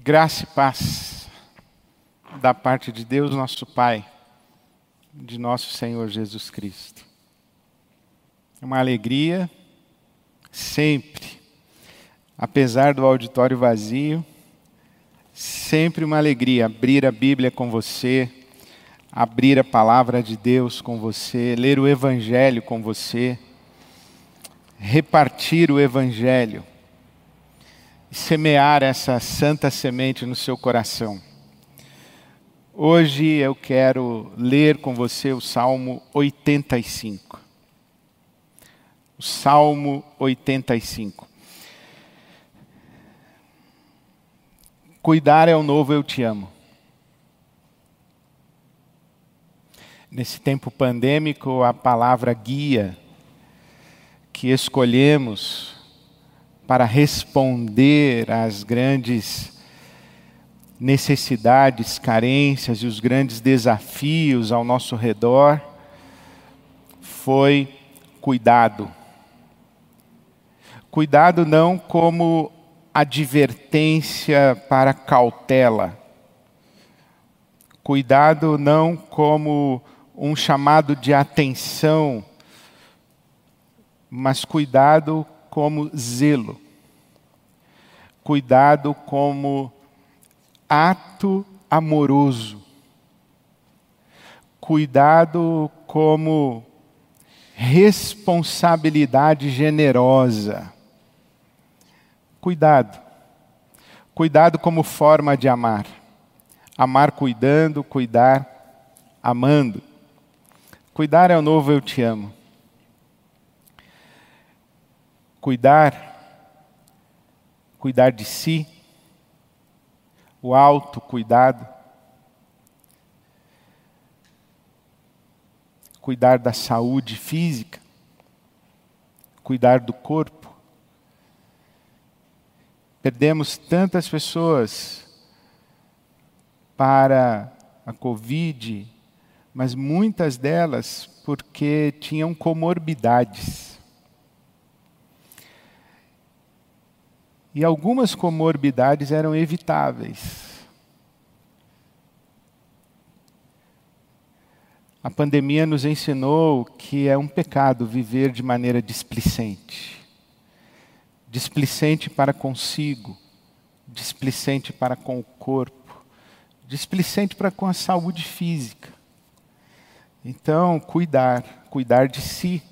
Graça e paz da parte de Deus, nosso Pai, de nosso Senhor Jesus Cristo. É uma alegria sempre, apesar do auditório vazio, sempre uma alegria abrir a Bíblia com você, abrir a palavra de Deus com você, ler o Evangelho com você, repartir o Evangelho e semear essa santa semente no seu coração. Hoje eu quero ler com você o Salmo 85. O Salmo 85. Cuidar é o novo eu te amo. Nesse tempo pandêmico, a palavra guia que escolhemos para responder às grandes necessidades, carências e os grandes desafios ao nosso redor foi cuidado. Cuidado não como advertência para cautela. Cuidado não como um chamado de atenção, mas cuidado como zelo, cuidado como ato amoroso, cuidado como responsabilidade generosa. Cuidado. Cuidado como forma de amar. Amar cuidando, cuidar amando. Cuidar é o novo eu te amo. Cuidar, cuidar de si, o autocuidado, cuidar da saúde física, cuidar do corpo. Perdemos tantas pessoas para a Covid, mas muitas delas porque tinham comorbidades. E algumas comorbidades eram evitáveis. A pandemia nos ensinou que é um pecado viver de maneira displicente. Displicente para consigo, displicente para com o corpo, displicente para com a saúde física. Então, cuidar, cuidar de si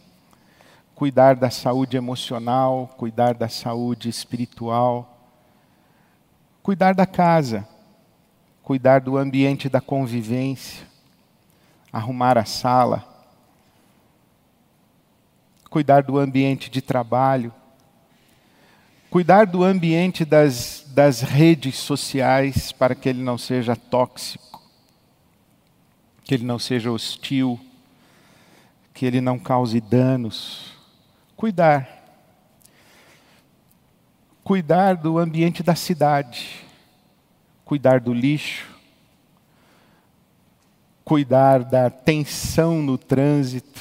cuidar da saúde emocional, cuidar da saúde espiritual, cuidar da casa, cuidar do ambiente da convivência, arrumar a sala, cuidar do ambiente de trabalho, cuidar do ambiente das, das redes sociais para que ele não seja tóxico, que ele não seja hostil, que ele não cause danos cuidar. Cuidar do ambiente da cidade, cuidar do lixo, cuidar da tensão no trânsito,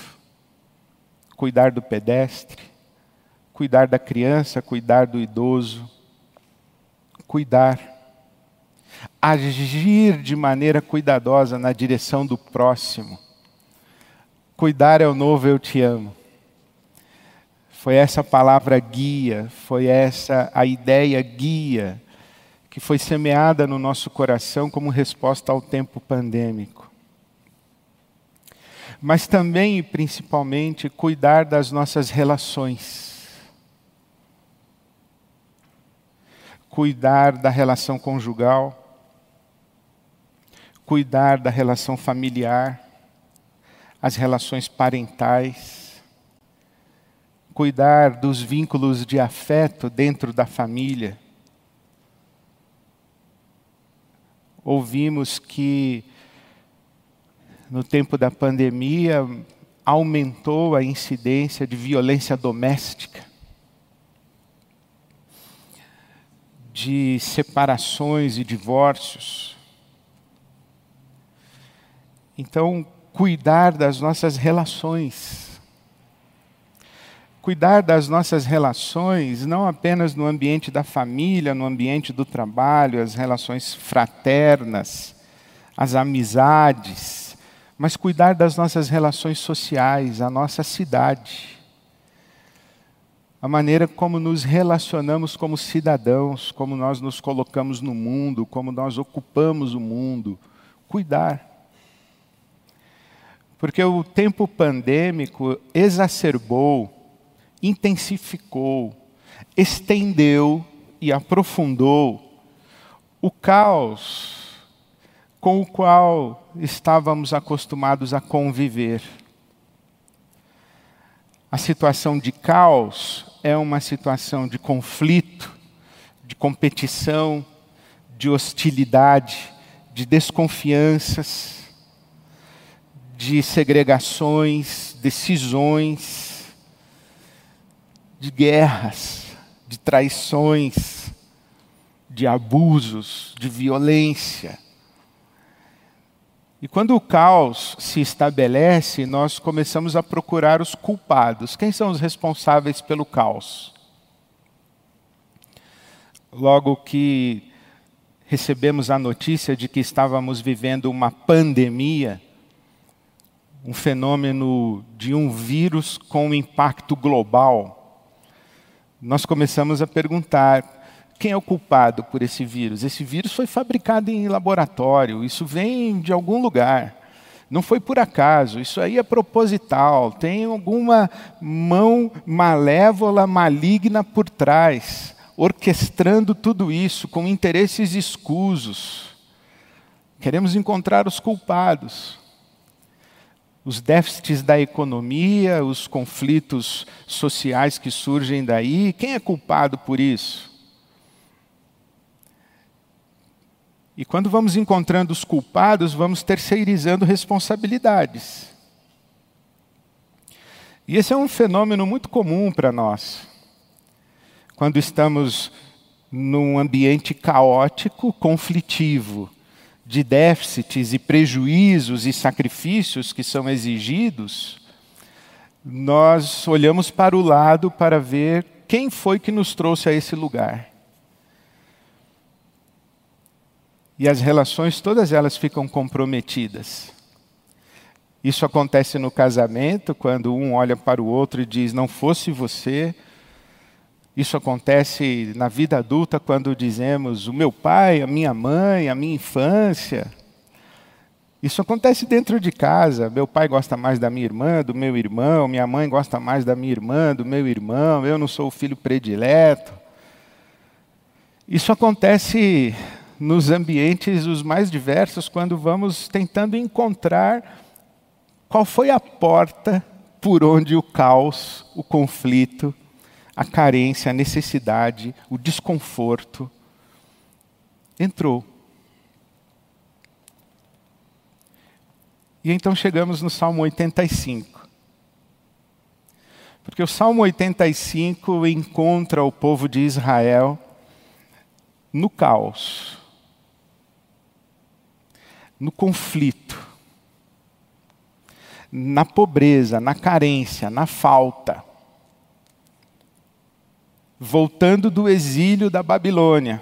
cuidar do pedestre, cuidar da criança, cuidar do idoso, cuidar, agir de maneira cuidadosa na direção do próximo. Cuidar é o novo eu te amo. Foi essa palavra guia, foi essa a ideia guia que foi semeada no nosso coração como resposta ao tempo pandêmico. Mas também e principalmente cuidar das nossas relações. Cuidar da relação conjugal, cuidar da relação familiar, as relações parentais, cuidar dos vínculos de afeto dentro da família. Ouvimos que no tempo da pandemia aumentou a incidência de violência doméstica, de separações e divórcios. Então, cuidar das nossas relações cuidar das nossas relações, não apenas no ambiente da família, no ambiente do trabalho, as relações fraternas, as amizades, mas cuidar das nossas relações sociais, a nossa cidade, a maneira como nos relacionamos como cidadãos, como nós nos colocamos no mundo, como nós ocupamos o mundo. Cuidar. Porque o tempo pandêmico exacerbou intensificou, estendeu e aprofundou o caos com o qual estávamos acostumados a conviver. A situação de caos é uma situação de conflito, de competição, de hostilidade, de desconfianças, de segregações, decisões, de guerras, de traições, de abusos, de violência. E quando o caos se estabelece, nós começamos a procurar os culpados. Quem são os responsáveis pelo caos? Logo que recebemos a notícia de que estávamos vivendo uma pandemia, um fenômeno de um vírus com impacto global, nós começamos a perguntar quem é o culpado por esse vírus. Esse vírus foi fabricado em laboratório, isso vem de algum lugar. Não foi por acaso, isso aí é proposital, tem alguma mão malévola, maligna por trás, orquestrando tudo isso com interesses escusos. Queremos encontrar os culpados os déficits da economia, os conflitos sociais que surgem daí. Quem é culpado por isso? E quando vamos encontrando os culpados, vamos terceirizando responsabilidades. E esse é um fenômeno muito comum para nós. Quando estamos num ambiente caótico, conflitivo, de déficits e prejuízos e sacrifícios que são exigidos, nós olhamos para o lado para ver quem foi que nos trouxe a esse lugar. E as relações, todas elas ficam comprometidas. Isso acontece no casamento, quando um olha para o outro e diz: Não fosse você, isso acontece na vida adulta quando dizemos o meu pai, a minha mãe, a minha infância. Isso acontece dentro de casa. Meu pai gosta mais da minha irmã, do meu irmão, minha mãe gosta mais da minha irmã, do meu irmão, eu não sou o filho predileto. Isso acontece nos ambientes os mais diversos quando vamos tentando encontrar qual foi a porta por onde o caos, o conflito, a carência, a necessidade, o desconforto, entrou. E então chegamos no Salmo 85. Porque o Salmo 85 encontra o povo de Israel no caos, no conflito, na pobreza, na carência, na falta voltando do exílio da Babilônia,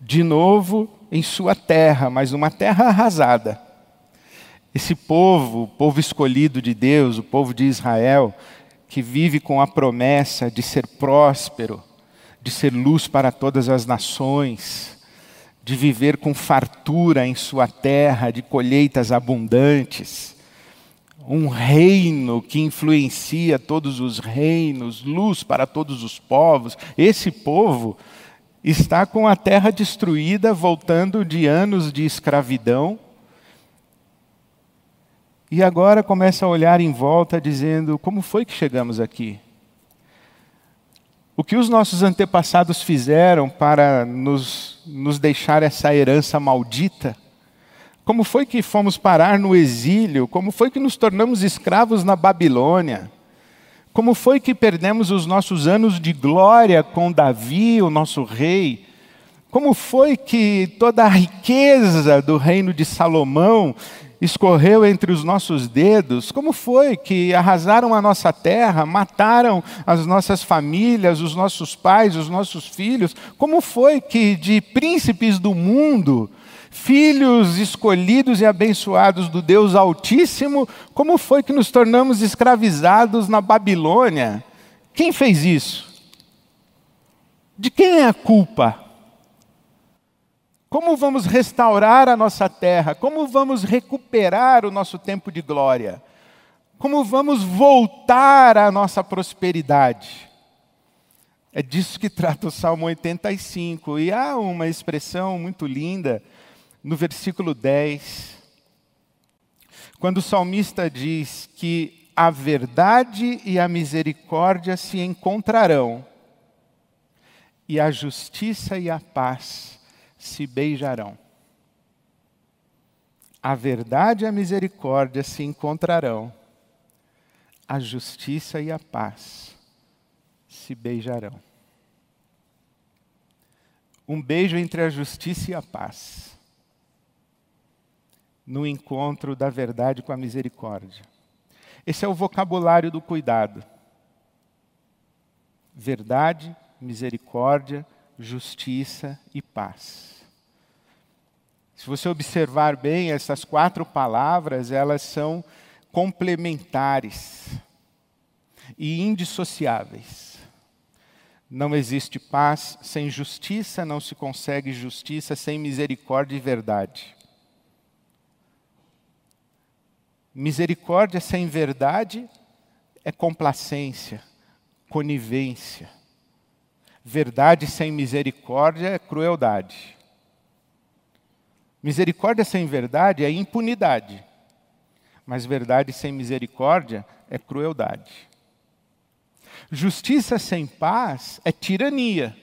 de novo em sua terra, mas uma terra arrasada. Esse povo, o povo escolhido de Deus, o povo de Israel, que vive com a promessa de ser próspero, de ser luz para todas as nações, de viver com fartura em sua terra, de colheitas abundantes um reino que influencia todos os reinos, luz para todos os povos. Esse povo está com a terra destruída, voltando de anos de escravidão. E agora começa a olhar em volta, dizendo: como foi que chegamos aqui? O que os nossos antepassados fizeram para nos, nos deixar essa herança maldita? Como foi que fomos parar no exílio? Como foi que nos tornamos escravos na Babilônia? Como foi que perdemos os nossos anos de glória com Davi, o nosso rei? Como foi que toda a riqueza do reino de Salomão escorreu entre os nossos dedos? Como foi que arrasaram a nossa terra, mataram as nossas famílias, os nossos pais, os nossos filhos? Como foi que de príncipes do mundo, filhos escolhidos e abençoados do Deus Altíssimo, como foi que nos tornamos escravizados na Babilônia? Quem fez isso? De quem é a culpa? Como vamos restaurar a nossa terra? Como vamos recuperar o nosso tempo de glória? Como vamos voltar à nossa prosperidade? É disso que trata o Salmo 85. E há uma expressão muito linda no versículo 10, quando o salmista diz que a verdade e a misericórdia se encontrarão, e a justiça e a paz se beijarão. A verdade e a misericórdia se encontrarão, a justiça e a paz se beijarão. Um beijo entre a justiça e a paz, no encontro da verdade com a misericórdia. Esse é o vocabulário do cuidado. Verdade, misericórdia, justiça e paz. Se você observar bem, essas quatro palavras, elas são complementares e indissociáveis. Não existe paz sem justiça, não se consegue justiça sem misericórdia e verdade. Misericórdia sem verdade é complacência, conivência. Verdade sem misericórdia é crueldade. Misericórdia sem verdade é impunidade. Mas verdade sem misericórdia é crueldade. Justiça sem paz é tirania.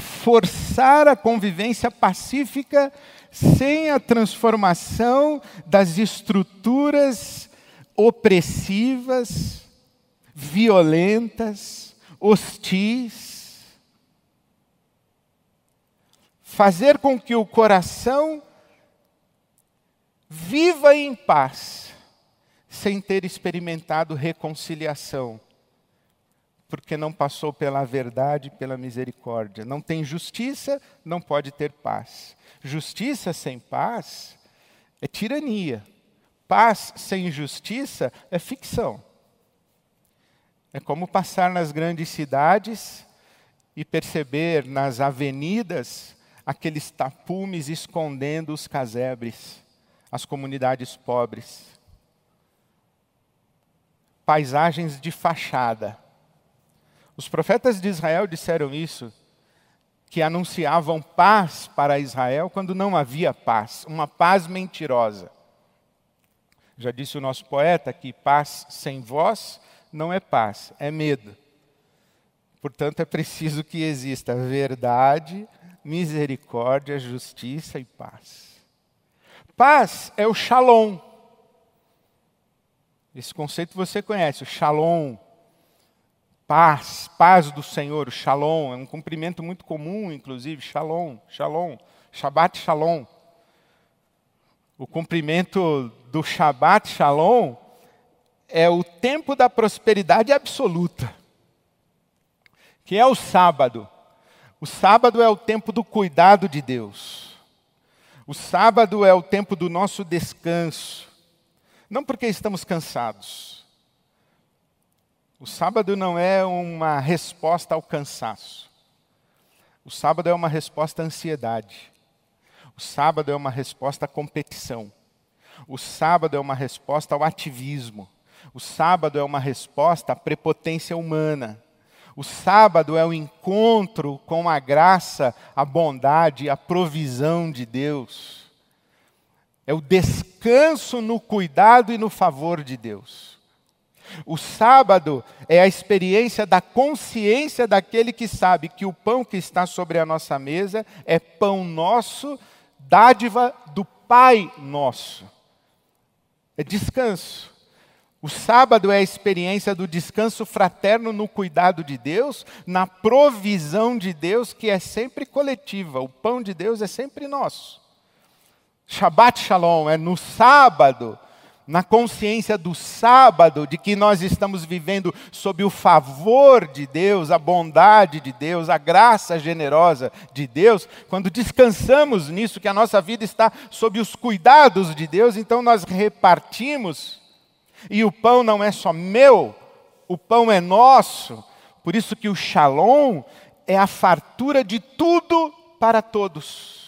Forçar a convivência pacífica sem a transformação das estruturas opressivas, violentas, hostis, fazer com que o coração viva em paz, sem ter experimentado reconciliação, porque não passou pela verdade pela misericórdia. Não tem justiça, não pode ter paz. Justiça sem paz é tirania. Paz sem justiça é ficção. É como passar nas grandes cidades e perceber nas avenidas aqueles tapumes escondendo os casebres, as comunidades pobres. Paisagens de fachada. Os profetas de Israel disseram isso, que anunciavam paz para Israel quando não havia paz, uma paz mentirosa. Já disse o nosso poeta que paz sem voz não é paz, é medo. Portanto, é preciso que exista verdade, misericórdia, justiça e paz. Paz é o shalom. Esse conceito você conhece, o shalom. Paz, paz do Senhor, o shalom, é um cumprimento muito comum, inclusive, shalom, shalom, Shabbat shalom. O cumprimento do Shabbat shalom é o tempo da prosperidade absoluta, que é o sábado. O sábado é o tempo do cuidado de Deus. O sábado é o tempo do nosso descanso. Não porque estamos cansados. O sábado não é uma resposta ao cansaço. O sábado é uma resposta à ansiedade. O sábado é uma resposta à competição. O sábado é uma resposta ao ativismo. O sábado é uma resposta à prepotência humana. O sábado é o encontro com a graça, a bondade, a provisão de Deus. É o descanso no cuidado e no favor de Deus. O sábado é a experiência da consciência daquele que sabe que o pão que está sobre a nossa mesa é pão nosso, dádiva do Pai nosso. É descanso. O sábado é a experiência do descanso fraterno no cuidado de Deus, na provisão de Deus, que é sempre coletiva. O pão de Deus é sempre nosso. Shabbat Shalom é no sábado, na consciência do sábado, de que nós estamos vivendo sob o favor de Deus, a bondade de Deus, a graça generosa de Deus, quando descansamos nisso, que a nossa vida está sob os cuidados de Deus, então nós repartimos, e o pão não é só meu, o pão é nosso, por isso que o shalom é a fartura de tudo para todos.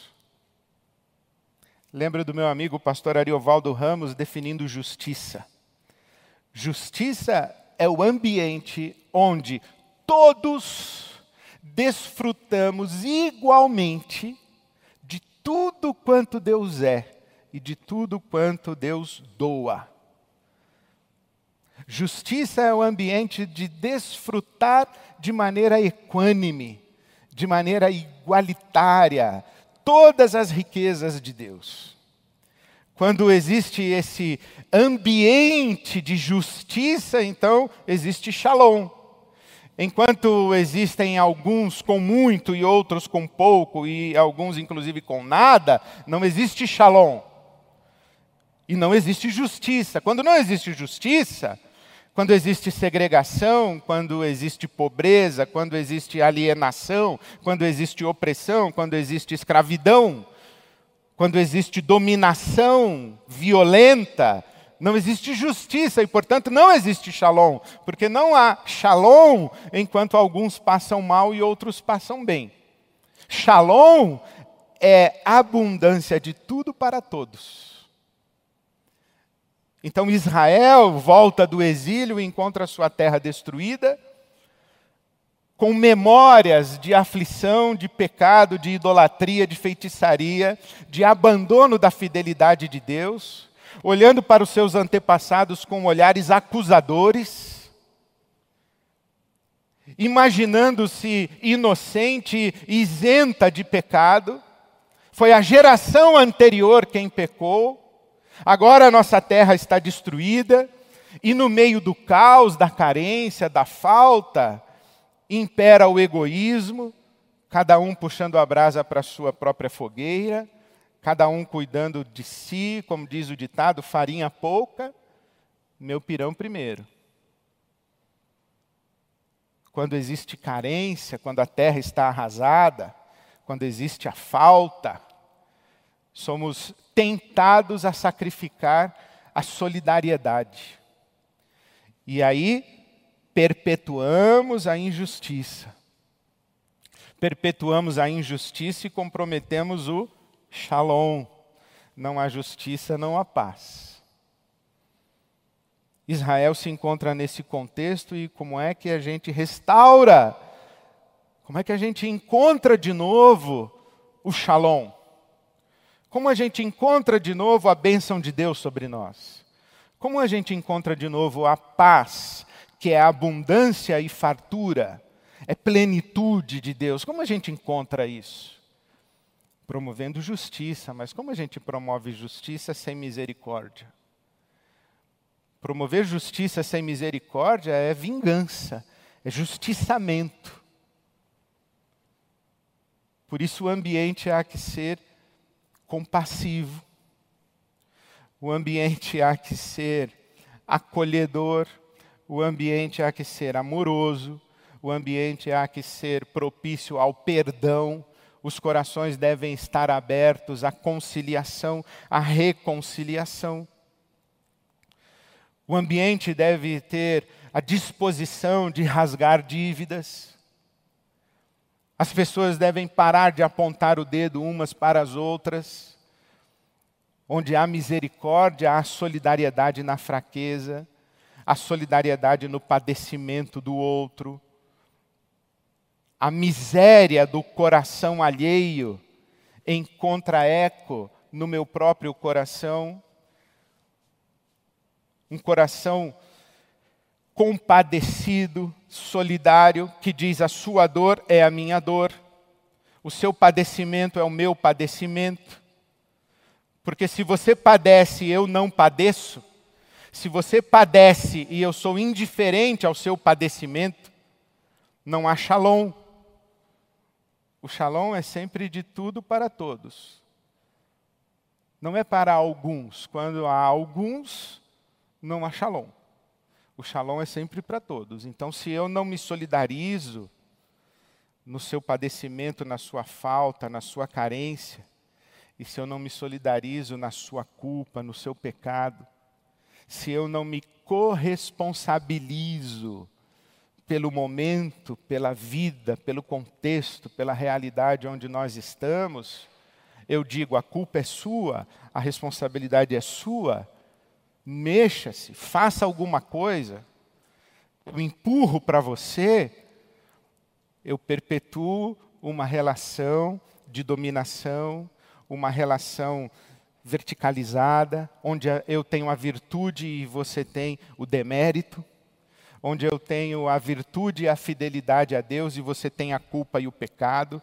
Lembro do meu amigo pastor Ariovaldo Ramos definindo justiça. Justiça é o ambiente onde todos desfrutamos igualmente de tudo quanto Deus é e de tudo quanto Deus doa. Justiça é o ambiente de desfrutar de maneira equânime, de maneira igualitária, todas as riquezas de Deus. Quando existe esse ambiente de justiça, então existe shalom. Enquanto existem alguns com muito e outros com pouco, e alguns inclusive com nada, não existe shalom. E não existe justiça. Quando não existe justiça, quando existe segregação, quando existe pobreza, quando existe alienação, quando existe opressão, quando existe escravidão, quando existe dominação violenta, não existe justiça e, portanto, não existe shalom, porque não há shalom enquanto alguns passam mal e outros passam bem. Shalom é abundância de tudo para todos. Então Israel volta do exílio e encontra sua terra destruída, com memórias de aflição, de pecado, de idolatria, de feitiçaria, de abandono da fidelidade de Deus, olhando para os seus antepassados com olhares acusadores, imaginando-se inocente, isenta de pecado. Foi a geração anterior quem pecou, Agora a nossa terra está destruída, e no meio do caos, da carência, da falta, impera o egoísmo, cada um puxando a brasa para a sua própria fogueira, cada um cuidando de si, como diz o ditado, farinha pouca, meu pirão primeiro. Quando existe carência, quando a terra está arrasada, quando existe a falta, somos tentados a sacrificar a solidariedade. E aí perpetuamos a injustiça. Perpetuamos a injustiça e comprometemos o shalom. Não há justiça, não há paz. Israel se encontra nesse contexto e como é que a gente restaura? Como é que a gente encontra de novo o shalom? Como a gente encontra de novo a bênção de Deus sobre nós? Como a gente encontra de novo a paz, que é abundância e fartura, é plenitude de Deus? Como a gente encontra isso? Promovendo justiça, mas como a gente promove justiça sem misericórdia? Promover justiça sem misericórdia é vingança, é justiçamento. Por isso o ambiente há que ser compassivo. O ambiente há que ser acolhedor, o ambiente há que ser amoroso, o ambiente há que ser propício ao perdão, os corações devem estar abertos à conciliação, à reconciliação. O ambiente deve ter a disposição de rasgar dívidas. As pessoas devem parar de apontar o dedo umas para as outras. Onde há misericórdia, há solidariedade na fraqueza, há solidariedade no padecimento do outro. A miséria do coração alheio encontra eco no meu próprio coração. Um coração compadecido, solidário, que diz: a sua dor é a minha dor, o seu padecimento é o meu padecimento. Porque se você padece e eu não padeço, se você padece e eu sou indiferente ao seu padecimento, não há shalom. O shalom é sempre de tudo para todos. Não é para alguns. Quando há alguns, não há shalom. O shalom é sempre para todos. Então, se eu não me solidarizo no seu padecimento, na sua falta, na sua carência, e se eu não me solidarizo na sua culpa, no seu pecado, se eu não me corresponsabilizo pelo momento, pela vida, pelo contexto, pela realidade onde nós estamos, eu digo: a culpa é sua, a responsabilidade é sua, mexa-se, faça alguma coisa, eu empurro para você, eu perpetuo uma relação de dominação, uma relação verticalizada, onde eu tenho a virtude e você tem o demérito, onde eu tenho a virtude e a fidelidade a Deus e você tem a culpa e o pecado.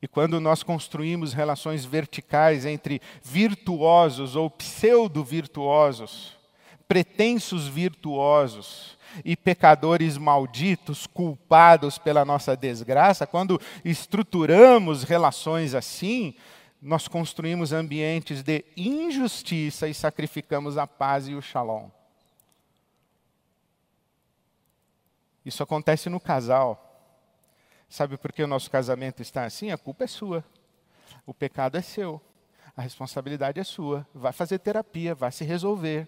E quando nós construímos relações verticais entre virtuosos ou pseudo-virtuosos, pretensos virtuosos e pecadores malditos, culpados pela nossa desgraça, quando estruturamos relações assim, nós construímos ambientes de injustiça e sacrificamos a paz e o shalom. Isso acontece no casal. Sabe por que o nosso casamento está assim? A culpa é sua. O pecado é seu. A responsabilidade é sua. Vai fazer terapia, vai se resolver.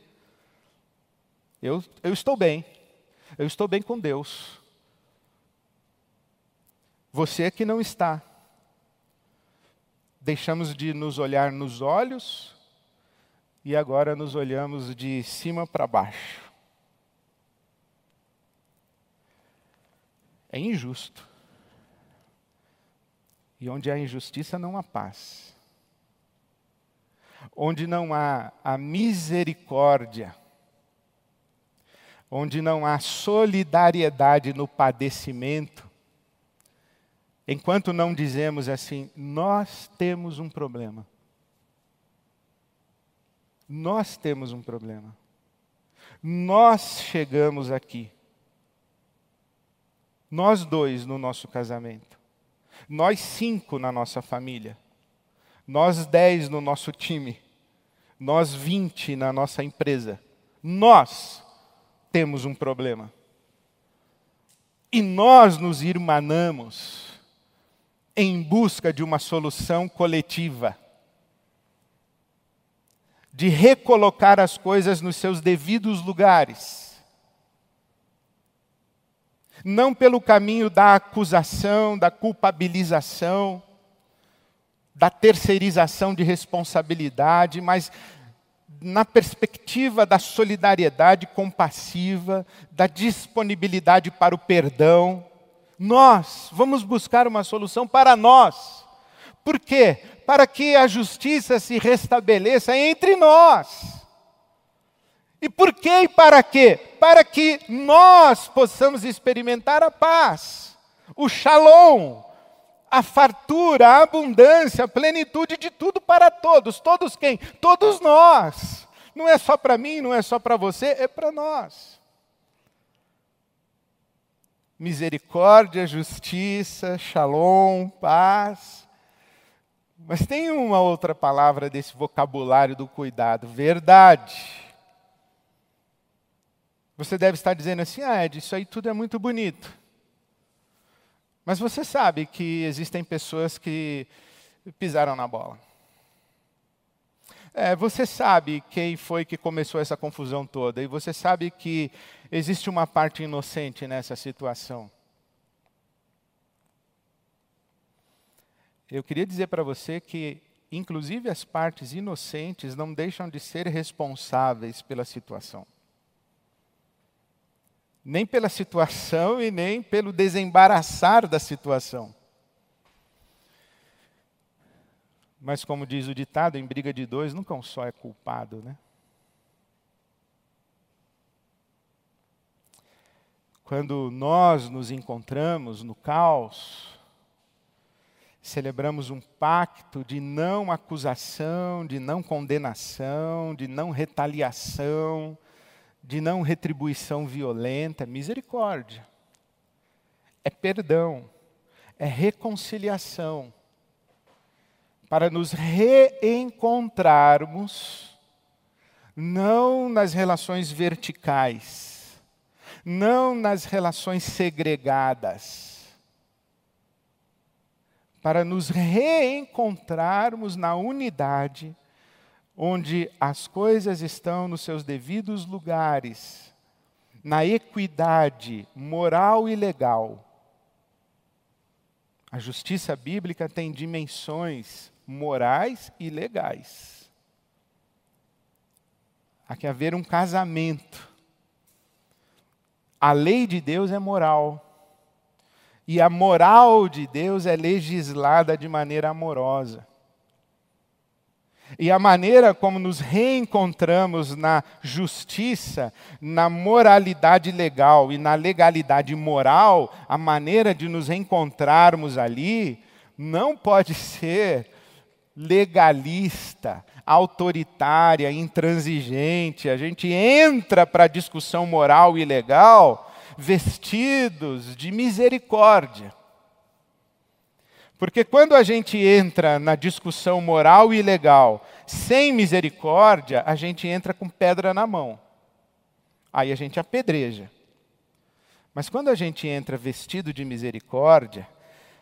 Eu, eu estou bem. Eu estou bem com Deus. Você que não está. Deixamos de nos olhar nos olhos e agora nos olhamos de cima para baixo. É injusto. E onde há injustiça não há paz. Onde não há a misericórdia, onde não há solidariedade no padecimento, enquanto não dizemos assim, nós temos um problema. Nós temos um problema. Nós chegamos aqui. Nós dois no nosso casamento. Nós cinco na nossa família. Nós dez no nosso time. Nós vinte na nossa empresa. Nós temos um problema. E nós nos irmanamos em busca de uma solução coletiva, de recolocar as coisas nos seus devidos lugares. Não pelo caminho da acusação, da culpabilização, da terceirização de responsabilidade, mas na perspectiva da solidariedade compassiva, da disponibilidade para o perdão, nós vamos buscar uma solução para nós. Por quê? Para que a justiça se restabeleça entre nós. E por quê e para quê? Para que nós possamos experimentar a paz, o shalom, a fartura, a abundância, a plenitude de tudo para todos. Todos quem? Todos nós. Não é só para mim, não é só para você, é para nós. Misericórdia, justiça, shalom, paz. Mas tem uma outra palavra desse vocabulário do cuidado: verdade. Você deve estar dizendo assim, ah, Ed, isso aí tudo é muito bonito. Mas você sabe que existem pessoas que pisaram na bola. É, você sabe quem foi que começou essa confusão toda, e você sabe que existe uma parte inocente nessa situação. Eu queria dizer para você que, inclusive, as partes inocentes não deixam de ser responsáveis pela situação nem pela situação e nem pelo desembaraçar da situação. Mas, como diz o ditado, em briga de dois, nunca um só é culpado, né? Quando nós nos encontramos no caos, celebramos um pacto de não acusação, de não condenação, de não retaliação, de não retribuição violenta, misericórdia. É perdão, é reconciliação. para nos reencontrarmos, não nas relações verticais, não nas relações segregadas, para nos reencontrarmos na unidade, onde as coisas estão nos seus devidos lugares, na equidade moral e legal. A justiça bíblica tem dimensões morais e legais. Há que haver um casamento. A lei de Deus é moral. E a moral de Deus é legislada de maneira amorosa. E a maneira como nos reencontramos na justiça, na moralidade legal e na legalidade moral, a maneira de nos reencontrarmos ali, não pode ser legalista, autoritária, intransigente. A gente entra para a discussão moral e legal vestidos de misericórdia. Porque quando a gente entra na discussão moral e legal sem misericórdia, a gente entra com pedra na mão. Aí a gente apedreja. Mas quando a gente entra vestido de misericórdia,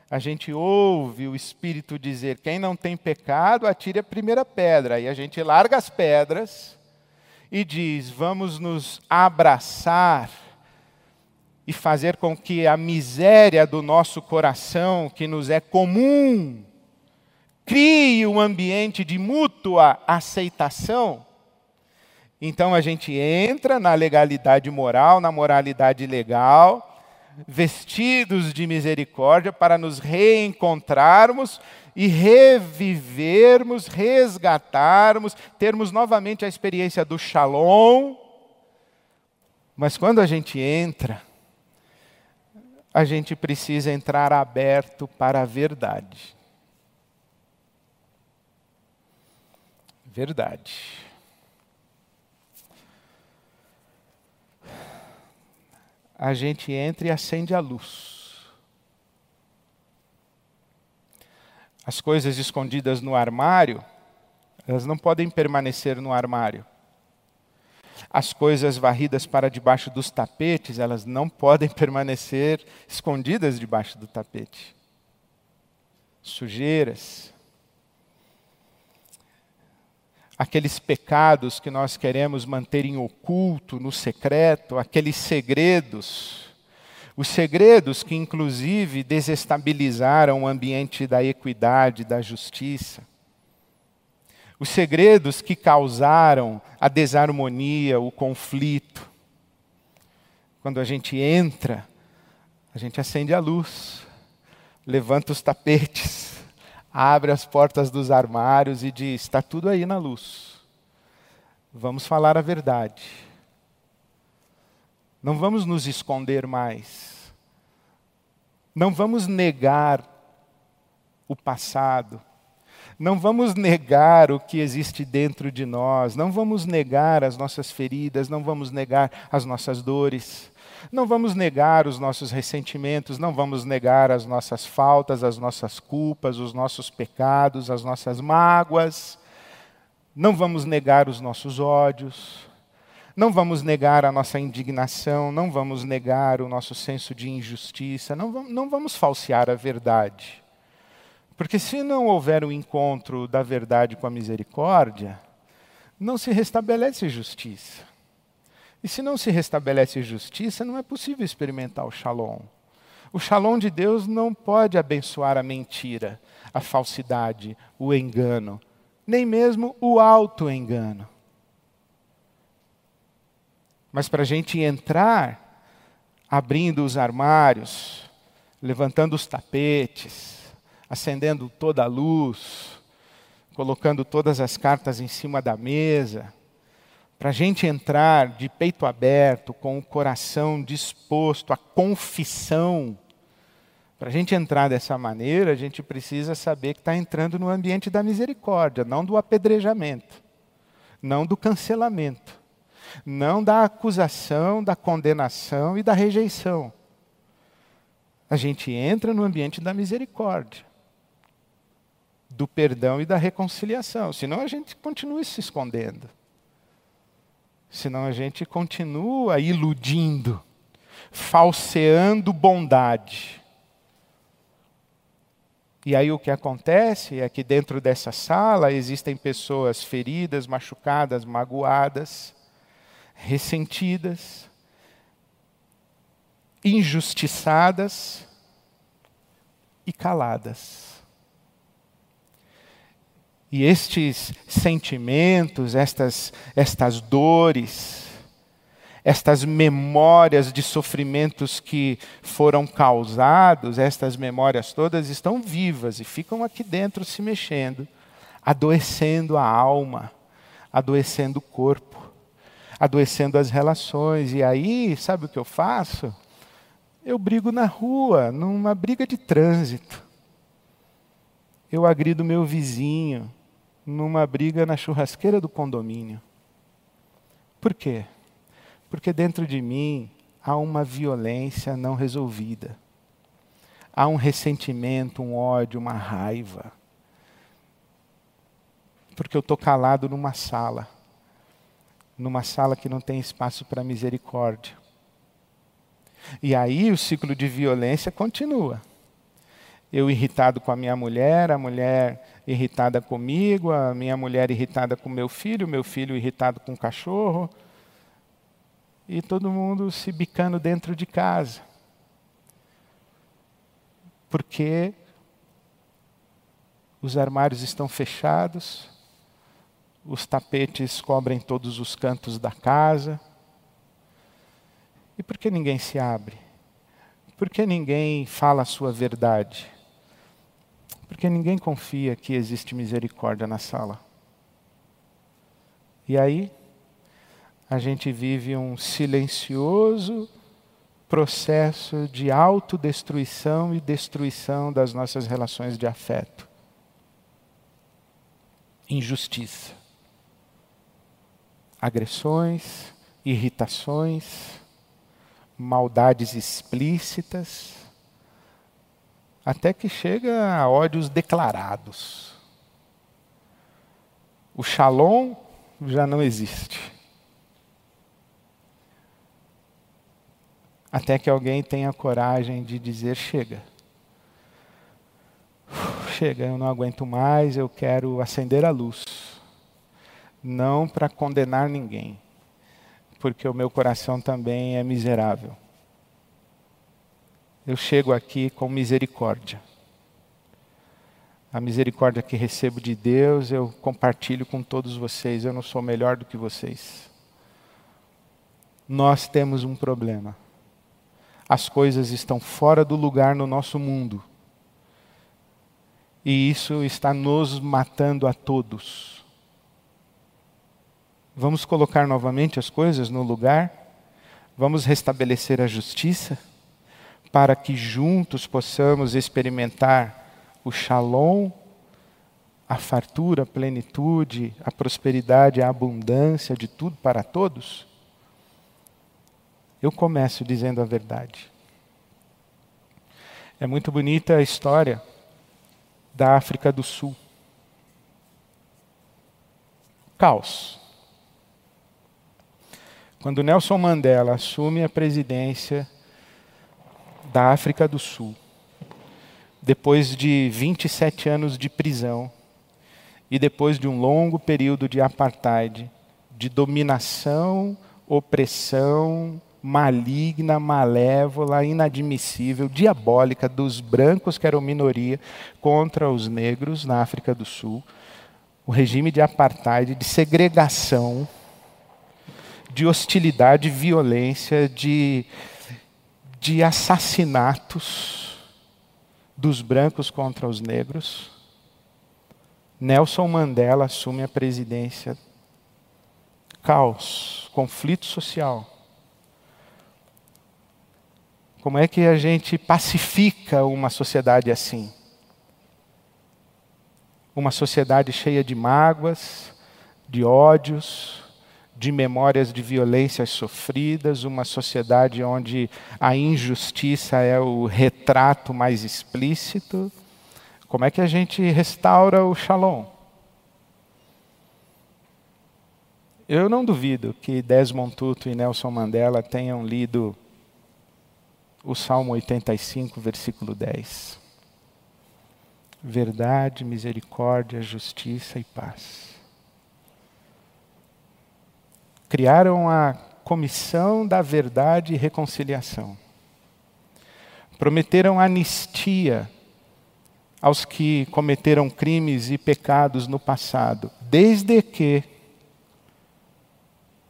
a gente ouve o Espírito dizer: quem não tem pecado, atire a primeira pedra. Aí a gente larga as pedras e diz: vamos nos abraçar e fazer com que a miséria do nosso coração, que nos é comum, crie um ambiente de mútua aceitação. Então a gente entra na legalidade moral, na moralidade legal, vestidos de misericórdia para nos reencontrarmos e revivermos, resgatarmos, termos novamente a experiência do shalom. Mas quando a gente entra a gente precisa entrar aberto para a verdade. Verdade. A gente entra e acende a luz. As coisas escondidas no armário, elas não podem permanecer no armário as coisas varridas para debaixo dos tapetes, elas não podem permanecer escondidas debaixo do tapete. Sujeiras. Aqueles pecados que nós queremos manter em oculto, no secreto, aqueles segredos. Os segredos que, inclusive, desestabilizaram o ambiente da equidade, da justiça os segredos que causaram a desarmonia, o conflito. Quando a gente entra, a gente acende a luz, levanta os tapetes, abre as portas dos armários e diz: está tudo aí na luz. Vamos falar a verdade. Não vamos nos esconder mais. Não vamos negar o passado. Não vamos negar o que existe dentro de nós, não vamos negar as nossas feridas, não vamos negar as nossas dores, não vamos negar os nossos ressentimentos, não vamos negar as nossas faltas, as nossas culpas, os nossos pecados, as nossas mágoas, não vamos negar os nossos ódios, não vamos negar a nossa indignação, não vamos negar o nosso senso de injustiça, não vamos, não vamos falsear a verdade. Porque se não houver o um encontro da verdade com a misericórdia, não se restabelece justiça. E se não se restabelece justiça, não é possível experimentar o shalom. O shalom de Deus não pode abençoar a mentira, a falsidade, o engano, nem mesmo o auto-engano. Mas para a gente entrar, abrindo os armários, levantando os tapetes, acendendo toda a luz, colocando todas as cartas em cima da mesa, para a gente entrar de peito aberto, com o coração disposto à confissão. Para a gente entrar dessa maneira, a gente precisa saber que está entrando no ambiente da misericórdia, não do apedrejamento, não do cancelamento, não da acusação, da condenação e da rejeição. A gente entra no ambiente da misericórdia do perdão e da reconciliação. Senão a gente continua se escondendo. Senão a gente continua iludindo, falseando bondade. E aí o que acontece é que dentro dessa sala existem pessoas feridas, machucadas, magoadas, ressentidas, injustiçadas e caladas. E estes sentimentos, estas, estas dores, estas memórias de sofrimentos que foram causados, estas memórias todas estão vivas e ficam aqui dentro se mexendo, adoecendo a alma, adoecendo o corpo, adoecendo as relações. E aí, sabe o que eu faço? Eu brigo na rua, numa briga de trânsito. Eu agrido meu vizinho numa briga na churrasqueira do condomínio. Por quê? Porque dentro de mim há uma violência não resolvida. Há um ressentimento, um ódio, uma raiva. Porque eu estou calado numa sala. Numa sala que não tem espaço para misericórdia. E aí o ciclo de violência continua. Eu irritado com a minha mulher, a mulher irritada comigo, a minha mulher irritada com meu filho, meu filho irritado com o cachorro, e todo mundo se bicando dentro de casa. Porque os armários estão fechados, os tapetes cobrem todos os cantos da casa. E por que ninguém se abre? Por que ninguém fala a sua verdade? Porque ninguém confia que existe misericórdia na sala. E aí, a gente vive um silencioso processo de autodestruição e destruição das nossas relações de afeto. Injustiça. Agressões, irritações, maldades explícitas, até que chega a ódios declarados. O shalom já não existe. Até que alguém tenha coragem de dizer: chega. Chega, eu não aguento mais, eu quero acender a luz. Não para condenar ninguém, porque o meu coração também é miserável eu chego aqui com misericórdia. A misericórdia que recebo de Deus, eu compartilho com todos vocês. Eu não sou melhor do que vocês. Nós temos um problema. As coisas estão fora do lugar no nosso mundo. E isso está nos matando a todos. Vamos colocar novamente as coisas no lugar? Vamos restabelecer a justiça? Para que juntos possamos experimentar o shalom, a fartura, a plenitude, a prosperidade, a abundância de tudo para todos? Eu começo dizendo a verdade. É muito bonita a história da África do Sul. Caos. Quando Nelson Mandela assume a presidência da África do Sul, depois de 27 anos de prisão e depois de um longo período de apartheid, de dominação, opressão maligna, malévola, inadmissível, diabólica dos brancos, que eram minoria, contra os negros na África do Sul. O regime de apartheid, de segregação, de hostilidade, violência, de de assassinatos dos brancos contra os negros. Nelson Mandela assume a presidência. Caos, conflito social. Como é que a gente pacifica uma sociedade assim? Uma sociedade cheia de mágoas, de ódios, de memórias de violências sofridas, uma sociedade onde a injustiça é o retrato mais explícito. Como é que a gente restaura o shalom? Eu não duvido que Desmond Tutu e Nelson Mandela tenham lido o Salmo 85, versículo 10. Verdade, misericórdia, justiça e paz. Criaram a Comissão da Verdade e Reconciliação. Prometeram anistia aos que cometeram crimes e pecados no passado, desde que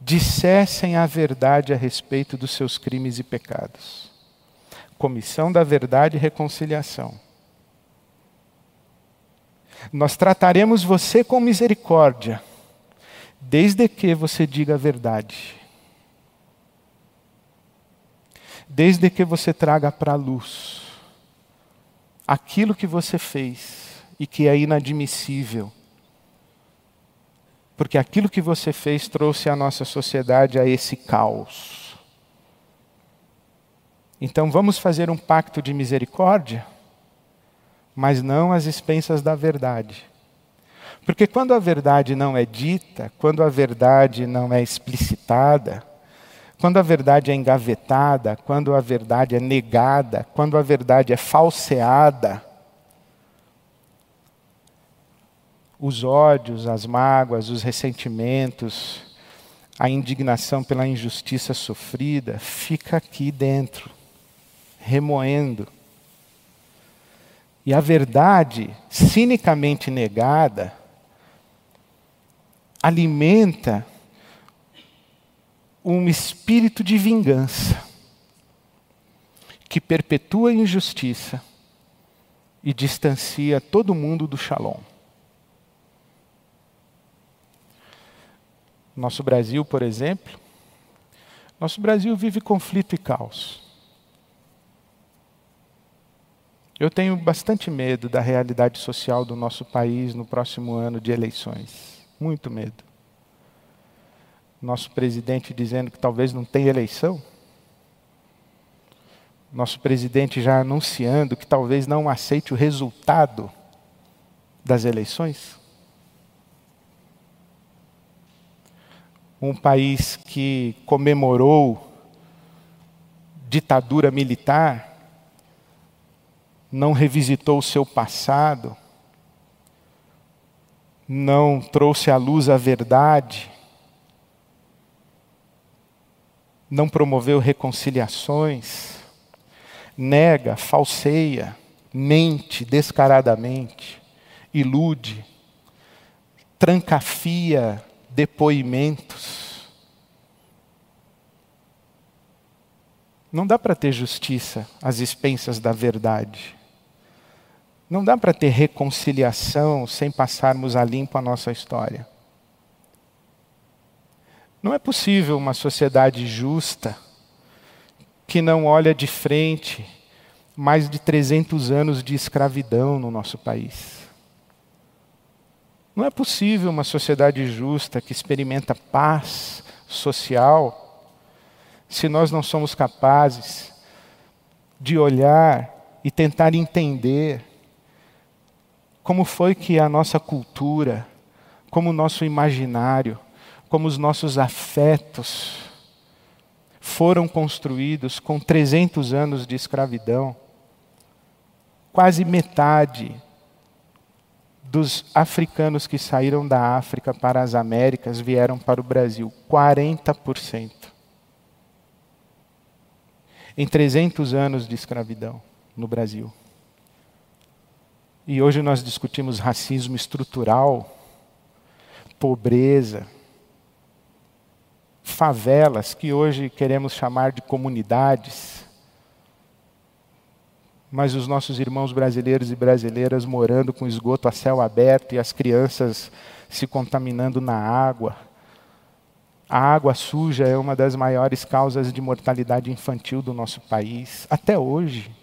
dissessem a verdade a respeito dos seus crimes e pecados. Comissão da Verdade e Reconciliação. Nós trataremos você com misericórdia, desde que você diga a verdade. Desde que você traga para a luz aquilo que você fez e que é inadmissível. Porque aquilo que você fez trouxe a nossa sociedade a esse caos. Então vamos fazer um pacto de misericórdia? mas não às expensas da verdade. Porque quando a verdade não é dita, quando a verdade não é explicitada, quando a verdade é engavetada, quando a verdade é negada, quando a verdade é falseada, os ódios, as mágoas, os ressentimentos, a indignação pela injustiça sofrida fica aqui dentro, remoendo. E a verdade, cinicamente negada, alimenta um espírito de vingança que perpetua a injustiça e distancia todo mundo do shalom. Nosso Brasil, por exemplo, nosso Brasil vive conflito e caos. Eu tenho bastante medo da realidade social do nosso país no próximo ano de eleições. Muito medo. Nosso presidente dizendo que talvez não tenha eleição. Nosso presidente já anunciando que talvez não aceite o resultado das eleições. Um país que comemorou ditadura militar não revisitou o seu passado, não trouxe à luz a verdade, não promoveu reconciliações, nega, falseia, mente descaradamente, ilude, trancafia depoimentos. Não dá para ter justiça às expensas da verdade. Não dá para ter reconciliação sem passarmos a limpo a nossa história. Não é possível uma sociedade justa que não olha de frente mais de 300 anos de escravidão no nosso país. Não é possível uma sociedade justa que experimenta paz social se nós não somos capazes de olhar e tentar entender como foi que a nossa cultura, como o nosso imaginário, como os nossos afetos foram construídos com 300 anos de escravidão. Quase metade dos africanos que saíram da África para as Américas vieram para o Brasil, 40%. Em 300 anos de escravidão no Brasil. E hoje nós discutimos racismo estrutural, pobreza, favelas, que hoje queremos chamar de comunidades. Mas os nossos irmãos brasileiros e brasileiras morando com esgoto a céu aberto e as crianças se contaminando na água. A água suja é uma das maiores causas de mortalidade infantil do nosso país, até hoje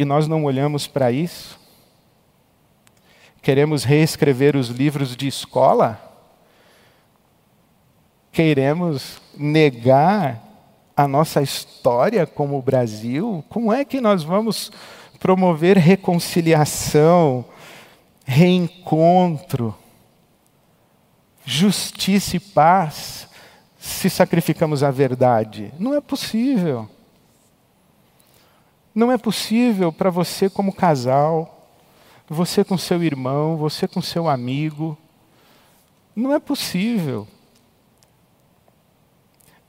e nós não olhamos para isso? Queremos reescrever os livros de escola? Queremos negar a nossa história como Brasil? Como é que nós vamos promover reconciliação, reencontro, justiça e paz se sacrificamos a verdade? Não é possível. Não é possível para você, como casal, você com seu irmão, você com seu amigo. Não é possível.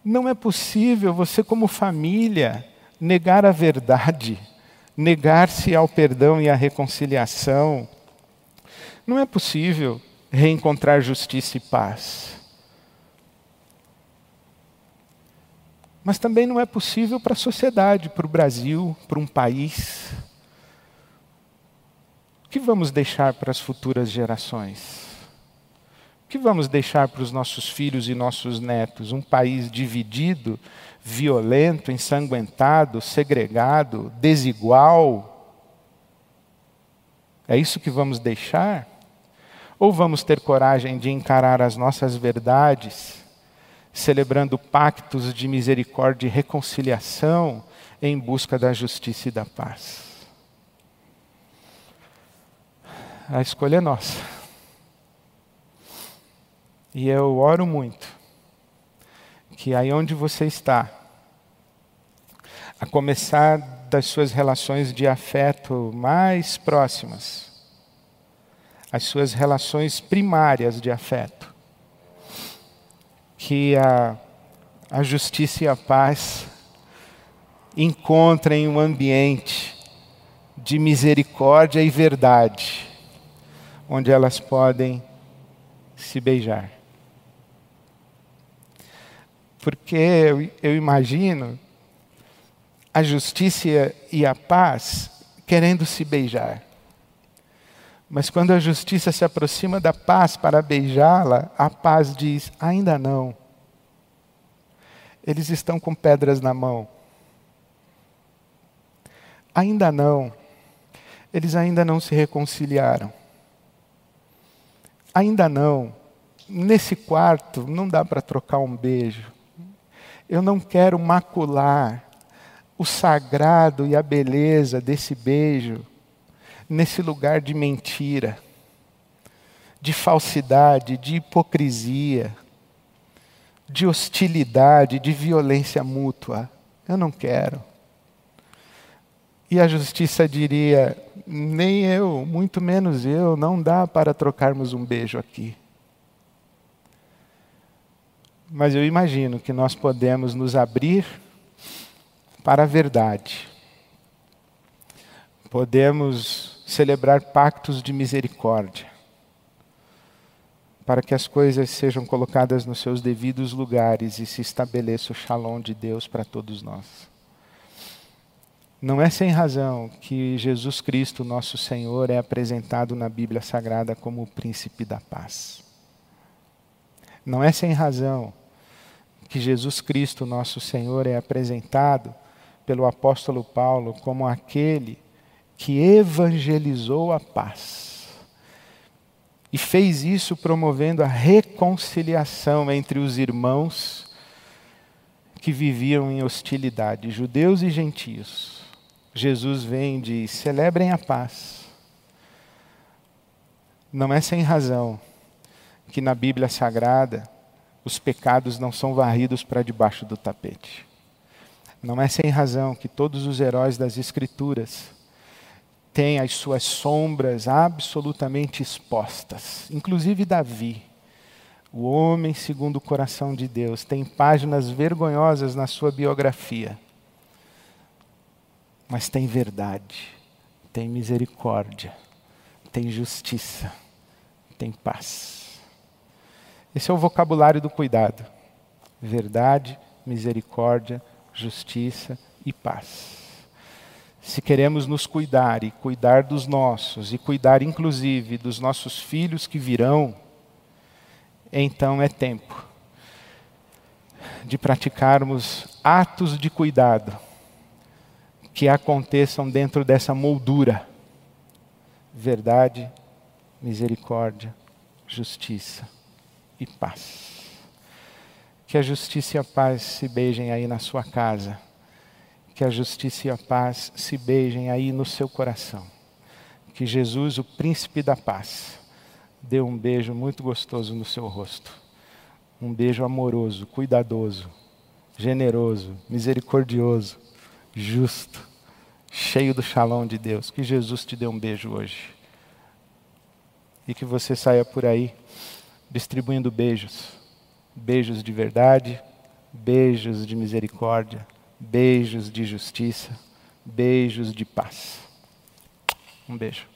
Não é possível você, como família, negar a verdade, negar-se ao perdão e à reconciliação. Não é possível reencontrar justiça e paz. Mas também não é possível para a sociedade, para o Brasil, para um país. O que vamos deixar para as futuras gerações? O que vamos deixar para os nossos filhos e nossos netos? Um país dividido, violento, ensanguentado, segregado, desigual? É isso que vamos deixar? Ou vamos ter coragem de encarar as nossas verdades? Celebrando pactos de misericórdia e reconciliação em busca da justiça e da paz. A escolha é nossa. E eu oro muito que aí onde você está, a começar das suas relações de afeto mais próximas, as suas relações primárias de afeto, que a, a justiça e a paz encontrem um ambiente de misericórdia e verdade, onde elas podem se beijar. Porque eu, eu imagino a justiça e a paz querendo se beijar. Mas quando a justiça se aproxima da paz para beijá-la, a paz diz: ainda não. Eles estão com pedras na mão. Ainda não. Eles ainda não se reconciliaram. Ainda não. Nesse quarto não dá para trocar um beijo. Eu não quero macular o sagrado e a beleza desse beijo nesse lugar de mentira, de falsidade, de hipocrisia, de hostilidade, de violência mútua. Eu não quero. E a justiça diria: nem eu, muito menos eu, não dá para trocarmos um beijo aqui. Mas eu imagino que nós podemos nos abrir para a verdade. Podemos celebrar pactos de misericórdia, para que as coisas sejam colocadas nos seus devidos lugares e se estabeleça o shalom de Deus para todos nós. Não é sem razão que Jesus Cristo, nosso Senhor, é apresentado na Bíblia Sagrada como o príncipe da paz. Não é sem razão que Jesus Cristo, nosso Senhor, é apresentado pelo apóstolo Paulo como aquele que evangelizou a paz. E fez isso promovendo a reconciliação entre os irmãos que viviam em hostilidade, judeus e gentios. Jesus vem e diz: celebrem a paz. Não é sem razão que na Bíblia Sagrada os pecados não são varridos para debaixo do tapete. Não é sem razão que todos os heróis das Escrituras tem as suas sombras absolutamente expostas. Inclusive Davi, o homem segundo o coração de Deus, tem páginas vergonhosas na sua biografia. Mas tem verdade, tem misericórdia, tem justiça, tem paz. Esse é o vocabulário do cuidado: verdade, misericórdia, justiça e paz se queremos nos cuidar e cuidar dos nossos, e cuidar inclusive dos nossos filhos que virão, então é tempo de praticarmos atos de cuidado que aconteçam dentro dessa moldura. Verdade, misericórdia, justiça e paz. Que a justiça e a paz se beijem aí na sua casa que a justiça e a paz se beijem aí no seu coração. Que Jesus, o príncipe da paz, dê um beijo muito gostoso no seu rosto. Um beijo amoroso, cuidadoso, generoso, misericordioso, justo, cheio do shalom de Deus. Que Jesus te dê um beijo hoje. E que você saia por aí distribuindo beijos. Beijos de verdade, beijos de misericórdia, beijos de justiça, beijos de paz. Um beijo.